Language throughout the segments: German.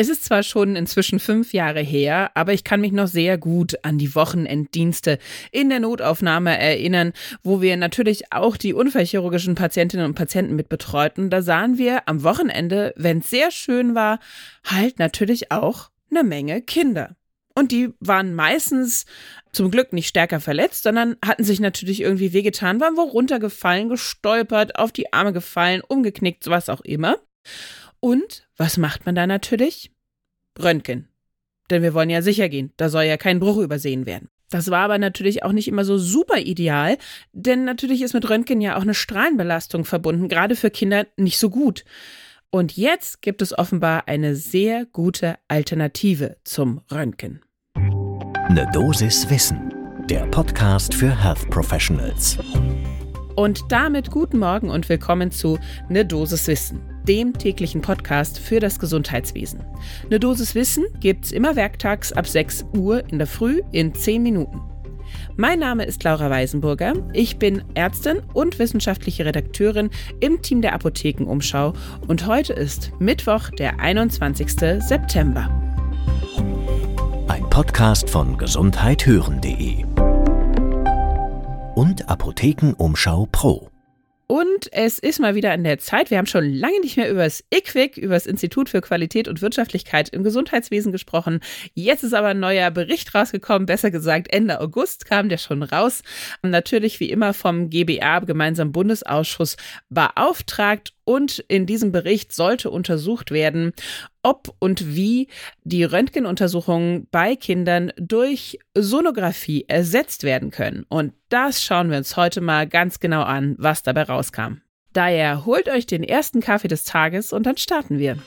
Es ist zwar schon inzwischen fünf Jahre her, aber ich kann mich noch sehr gut an die Wochenenddienste in der Notaufnahme erinnern, wo wir natürlich auch die unfallchirurgischen Patientinnen und Patienten mit betreuten. Da sahen wir am Wochenende, wenn es sehr schön war, halt natürlich auch eine Menge Kinder. Und die waren meistens zum Glück nicht stärker verletzt, sondern hatten sich natürlich irgendwie wehgetan, waren wo runtergefallen, gestolpert, auf die Arme gefallen, umgeknickt, was auch immer. Und was macht man da natürlich? Röntgen. Denn wir wollen ja sicher gehen, da soll ja kein Bruch übersehen werden. Das war aber natürlich auch nicht immer so super ideal, denn natürlich ist mit Röntgen ja auch eine Strahlenbelastung verbunden, gerade für Kinder nicht so gut. Und jetzt gibt es offenbar eine sehr gute Alternative zum Röntgen. Eine Dosis Wissen, der Podcast für Health Professionals. Und damit guten Morgen und willkommen zu Ne Dosis Wissen dem täglichen Podcast für das Gesundheitswesen. Eine Dosis Wissen gibt's immer werktags ab 6 Uhr in der Früh in 10 Minuten. Mein Name ist Laura Weisenburger. Ich bin Ärztin und wissenschaftliche Redakteurin im Team der Apothekenumschau und heute ist Mittwoch, der 21. September. Ein Podcast von gesundheithören.de und Apothekenumschau Pro. Und es ist mal wieder an der Zeit. Wir haben schon lange nicht mehr über das IQWIC, über das Institut für Qualität und Wirtschaftlichkeit im Gesundheitswesen gesprochen. Jetzt ist aber ein neuer Bericht rausgekommen. Besser gesagt, Ende August kam der schon raus. Natürlich wie immer vom GBA, gemeinsamen Bundesausschuss, beauftragt und in diesem Bericht sollte untersucht werden, ob und wie die Röntgenuntersuchungen bei Kindern durch Sonographie ersetzt werden können. Und das schauen wir uns heute mal ganz genau an, was dabei rauskam. Daher holt euch den ersten Kaffee des Tages und dann starten wir.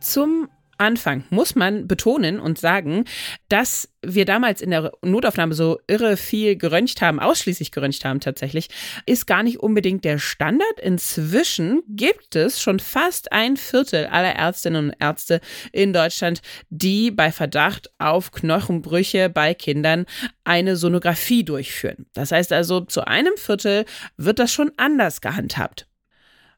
Zum Anfang muss man betonen und sagen, dass wir damals in der Notaufnahme so irre viel geröntgt haben, ausschließlich geröntgt haben tatsächlich, ist gar nicht unbedingt der Standard. Inzwischen gibt es schon fast ein Viertel aller Ärztinnen und Ärzte in Deutschland, die bei Verdacht auf Knochenbrüche bei Kindern eine Sonographie durchführen. Das heißt also, zu einem Viertel wird das schon anders gehandhabt.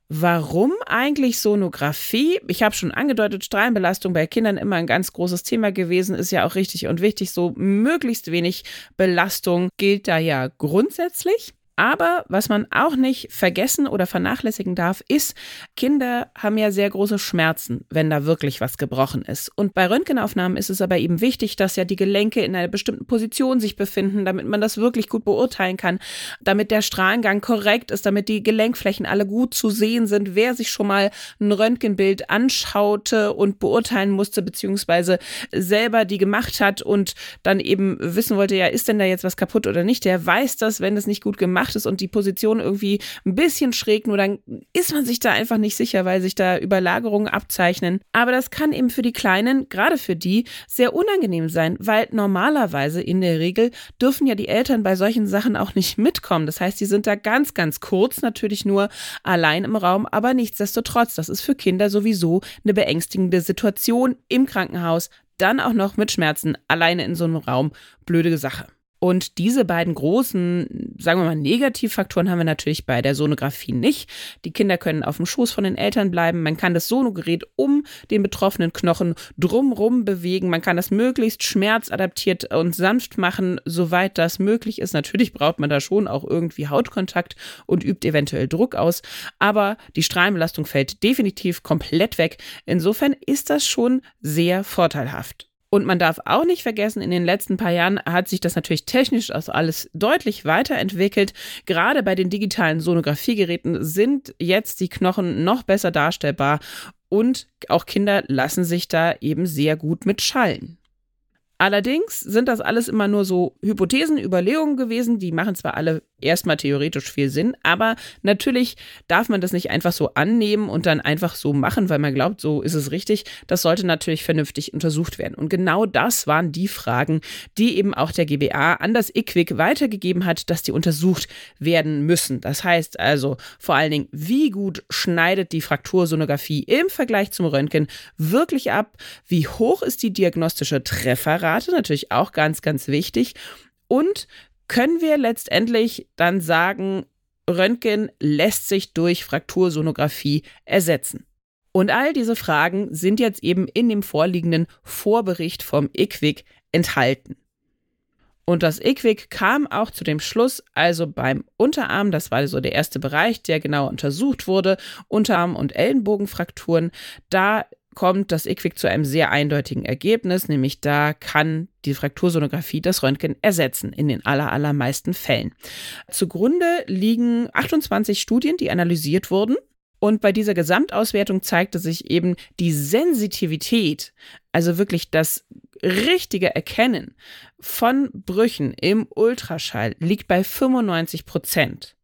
Warum eigentlich Sonographie? Ich habe schon angedeutet, Strahlenbelastung bei Kindern immer ein ganz großes Thema gewesen, ist ja auch richtig und wichtig. So möglichst wenig Belastung gilt da ja grundsätzlich. Aber was man auch nicht vergessen oder vernachlässigen darf, ist, Kinder haben ja sehr große Schmerzen, wenn da wirklich was gebrochen ist. Und bei Röntgenaufnahmen ist es aber eben wichtig, dass ja die Gelenke in einer bestimmten Position sich befinden, damit man das wirklich gut beurteilen kann, damit der Strahlengang korrekt ist, damit die Gelenkflächen alle gut zu sehen sind. Wer sich schon mal ein Röntgenbild anschaute und beurteilen musste, beziehungsweise selber die gemacht hat und dann eben wissen wollte, ja, ist denn da jetzt was kaputt oder nicht, der weiß das, wenn es nicht gut gemacht gemacht ist und die Position irgendwie ein bisschen schräg, nur dann ist man sich da einfach nicht sicher, weil sich da Überlagerungen abzeichnen. Aber das kann eben für die Kleinen, gerade für die, sehr unangenehm sein, weil normalerweise in der Regel dürfen ja die Eltern bei solchen Sachen auch nicht mitkommen. Das heißt, die sind da ganz, ganz kurz natürlich nur allein im Raum, aber nichtsdestotrotz, das ist für Kinder sowieso eine beängstigende Situation im Krankenhaus, dann auch noch mit Schmerzen alleine in so einem Raum. Blöde Sache. Und diese beiden großen, sagen wir mal, Negativfaktoren haben wir natürlich bei der Sonographie nicht. Die Kinder können auf dem Schoß von den Eltern bleiben. Man kann das Sonogerät um den betroffenen Knochen drumrum bewegen. Man kann das möglichst schmerzadaptiert und sanft machen, soweit das möglich ist. Natürlich braucht man da schon auch irgendwie Hautkontakt und übt eventuell Druck aus. Aber die Strahlenbelastung fällt definitiv komplett weg. Insofern ist das schon sehr vorteilhaft. Und man darf auch nicht vergessen, in den letzten paar Jahren hat sich das natürlich technisch also alles deutlich weiterentwickelt. Gerade bei den digitalen Sonographiegeräten sind jetzt die Knochen noch besser darstellbar und auch Kinder lassen sich da eben sehr gut mit schallen. Allerdings sind das alles immer nur so Hypothesen, Überlegungen gewesen. Die machen zwar alle erstmal theoretisch viel Sinn, aber natürlich darf man das nicht einfach so annehmen und dann einfach so machen, weil man glaubt, so ist es richtig. Das sollte natürlich vernünftig untersucht werden. Und genau das waren die Fragen, die eben auch der GBA an das IQWIC weitergegeben hat, dass die untersucht werden müssen. Das heißt also vor allen Dingen, wie gut schneidet die Fraktursonographie im Vergleich zum Röntgen wirklich ab? Wie hoch ist die diagnostische Trefferrate? Rate, natürlich auch ganz, ganz wichtig. Und können wir letztendlich dann sagen, Röntgen lässt sich durch Fraktursonographie ersetzen. Und all diese Fragen sind jetzt eben in dem vorliegenden Vorbericht vom IQWIC enthalten. Und das IQWIC kam auch zu dem Schluss, also beim Unterarm, das war so der erste Bereich, der genau untersucht wurde, Unterarm- und Ellenbogenfrakturen, da kommt das IQWIC zu einem sehr eindeutigen Ergebnis, nämlich da kann die Fraktursonographie das Röntgen ersetzen in den aller, allermeisten Fällen. Zugrunde liegen 28 Studien, die analysiert wurden. Und bei dieser Gesamtauswertung zeigte sich eben die Sensitivität, also wirklich das richtige Erkennen von Brüchen im Ultraschall liegt bei 95 Prozent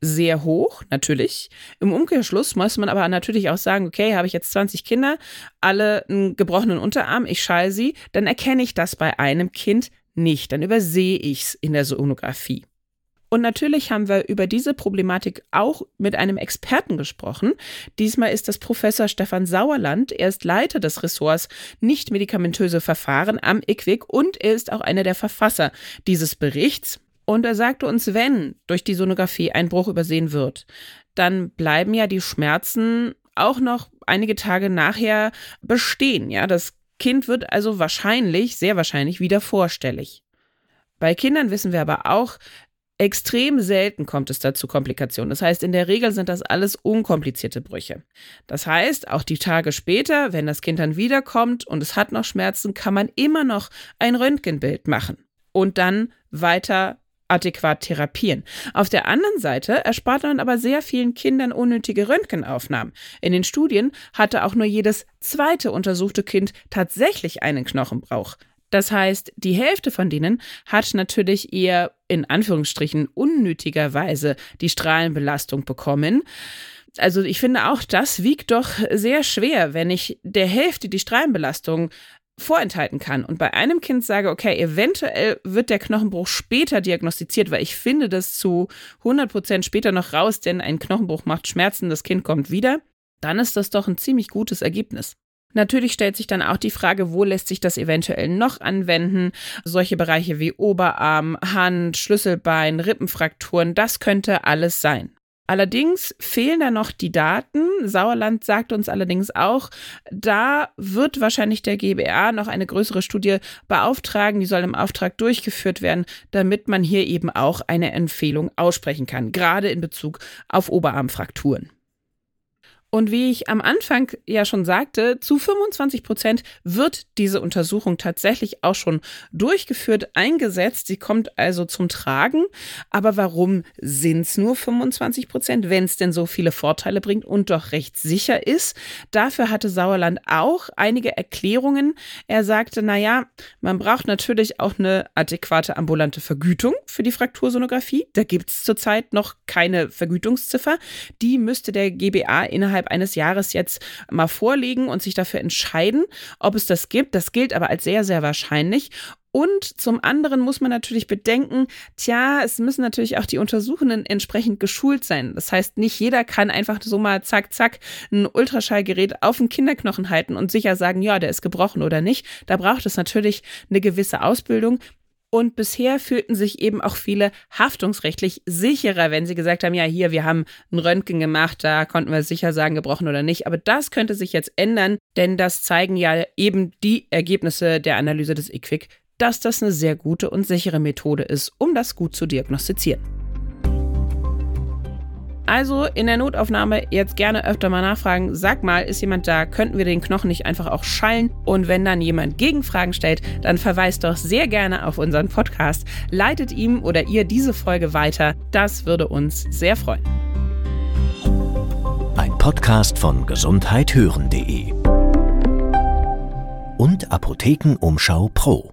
sehr hoch, natürlich. Im Umkehrschluss muss man aber natürlich auch sagen, okay, habe ich jetzt 20 Kinder, alle einen gebrochenen Unterarm, ich schall sie, dann erkenne ich das bei einem Kind nicht, dann übersehe ich es in der Sonographie. Und natürlich haben wir über diese Problematik auch mit einem Experten gesprochen. Diesmal ist das Professor Stefan Sauerland. Er ist Leiter des Ressorts nicht medikamentöse Verfahren am IQWIC und er ist auch einer der Verfasser dieses Berichts. Und er sagte uns, wenn durch die Sonographie ein Bruch übersehen wird, dann bleiben ja die Schmerzen auch noch einige Tage nachher bestehen. Ja, das Kind wird also wahrscheinlich, sehr wahrscheinlich wieder vorstellig. Bei Kindern wissen wir aber auch, extrem selten kommt es dazu Komplikationen. Das heißt, in der Regel sind das alles unkomplizierte Brüche. Das heißt, auch die Tage später, wenn das Kind dann wiederkommt und es hat noch Schmerzen, kann man immer noch ein Röntgenbild machen und dann weiter adäquat therapieren. Auf der anderen Seite erspart man aber sehr vielen Kindern unnötige Röntgenaufnahmen. In den Studien hatte auch nur jedes zweite untersuchte Kind tatsächlich einen Knochenbrauch. Das heißt, die Hälfte von denen hat natürlich eher in Anführungsstrichen unnötigerweise die Strahlenbelastung bekommen. Also ich finde auch, das wiegt doch sehr schwer, wenn ich der Hälfte die Strahlenbelastung vorenthalten kann und bei einem Kind sage, okay, eventuell wird der Knochenbruch später diagnostiziert, weil ich finde das zu 100 Prozent später noch raus, denn ein Knochenbruch macht Schmerzen, das Kind kommt wieder, dann ist das doch ein ziemlich gutes Ergebnis. Natürlich stellt sich dann auch die Frage, wo lässt sich das eventuell noch anwenden? Solche Bereiche wie Oberarm, Hand, Schlüsselbein, Rippenfrakturen, das könnte alles sein. Allerdings fehlen da noch die Daten. Sauerland sagt uns allerdings auch, da wird wahrscheinlich der GBA noch eine größere Studie beauftragen. Die soll im Auftrag durchgeführt werden, damit man hier eben auch eine Empfehlung aussprechen kann, gerade in Bezug auf Oberarmfrakturen. Und wie ich am Anfang ja schon sagte, zu 25 Prozent wird diese Untersuchung tatsächlich auch schon durchgeführt, eingesetzt. Sie kommt also zum Tragen. Aber warum sind es nur 25 Prozent, wenn es denn so viele Vorteile bringt und doch recht sicher ist? Dafür hatte Sauerland auch einige Erklärungen. Er sagte, na ja, man braucht natürlich auch eine adäquate ambulante Vergütung für die Fraktursonographie. Da gibt es zurzeit noch keine Vergütungsziffer. Die müsste der GBA innerhalb innerhalb eines Jahres jetzt mal vorlegen und sich dafür entscheiden, ob es das gibt. Das gilt aber als sehr, sehr wahrscheinlich. Und zum anderen muss man natürlich bedenken, tja, es müssen natürlich auch die Untersuchenden entsprechend geschult sein. Das heißt, nicht jeder kann einfach so mal zack, zack ein Ultraschallgerät auf den Kinderknochen halten und sicher sagen, ja, der ist gebrochen oder nicht. Da braucht es natürlich eine gewisse Ausbildung. Und bisher fühlten sich eben auch viele haftungsrechtlich sicherer, wenn sie gesagt haben, ja, hier, wir haben ein Röntgen gemacht, da konnten wir sicher sagen, gebrochen oder nicht. Aber das könnte sich jetzt ändern, denn das zeigen ja eben die Ergebnisse der Analyse des IQWIC, dass das eine sehr gute und sichere Methode ist, um das gut zu diagnostizieren. Also in der Notaufnahme jetzt gerne öfter mal nachfragen. Sag mal, ist jemand da? Könnten wir den Knochen nicht einfach auch schallen? Und wenn dann jemand Gegenfragen stellt, dann verweist doch sehr gerne auf unseren Podcast. Leitet ihm oder ihr diese Folge weiter. Das würde uns sehr freuen. Ein Podcast von gesundheithören.de und Apothekenumschau Pro.